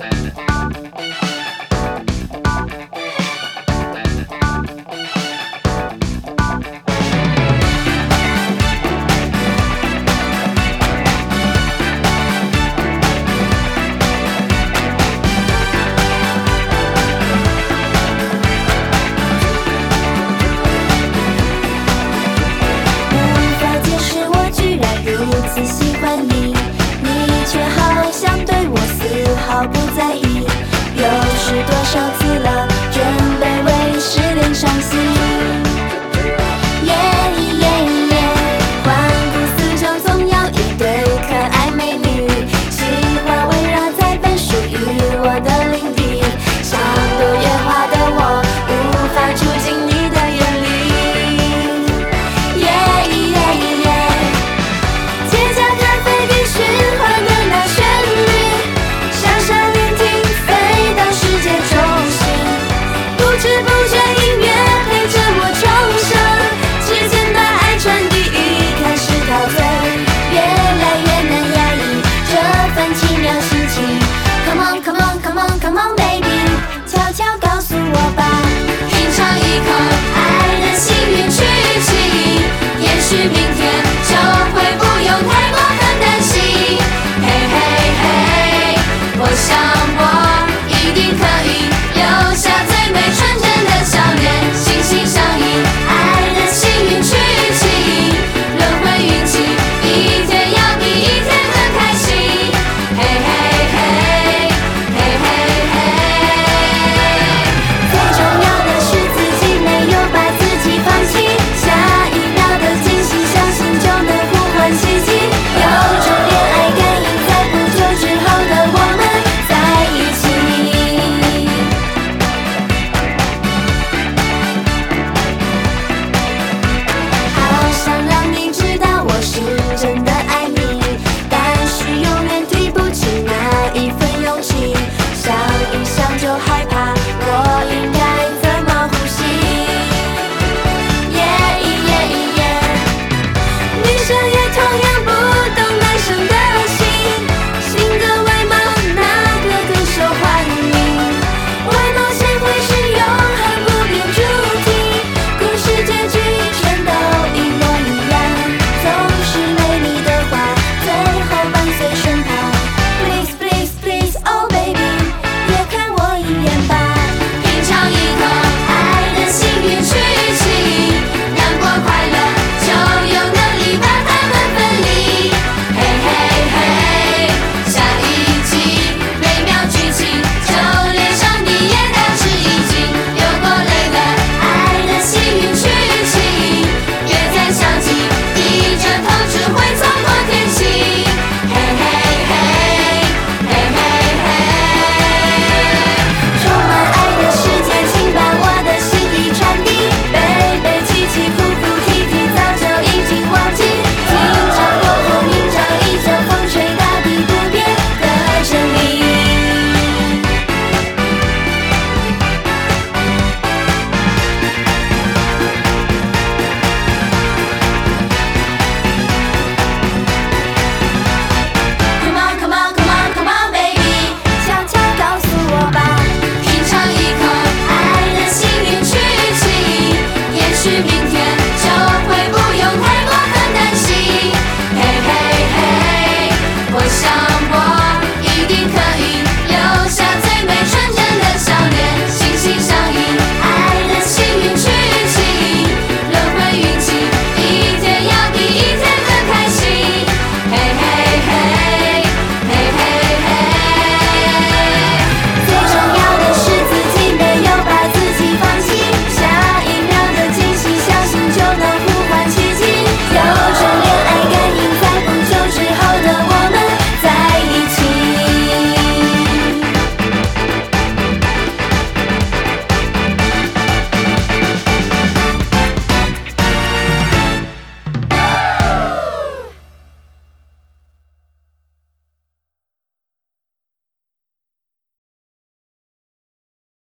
无法解释我居然如此喜欢你。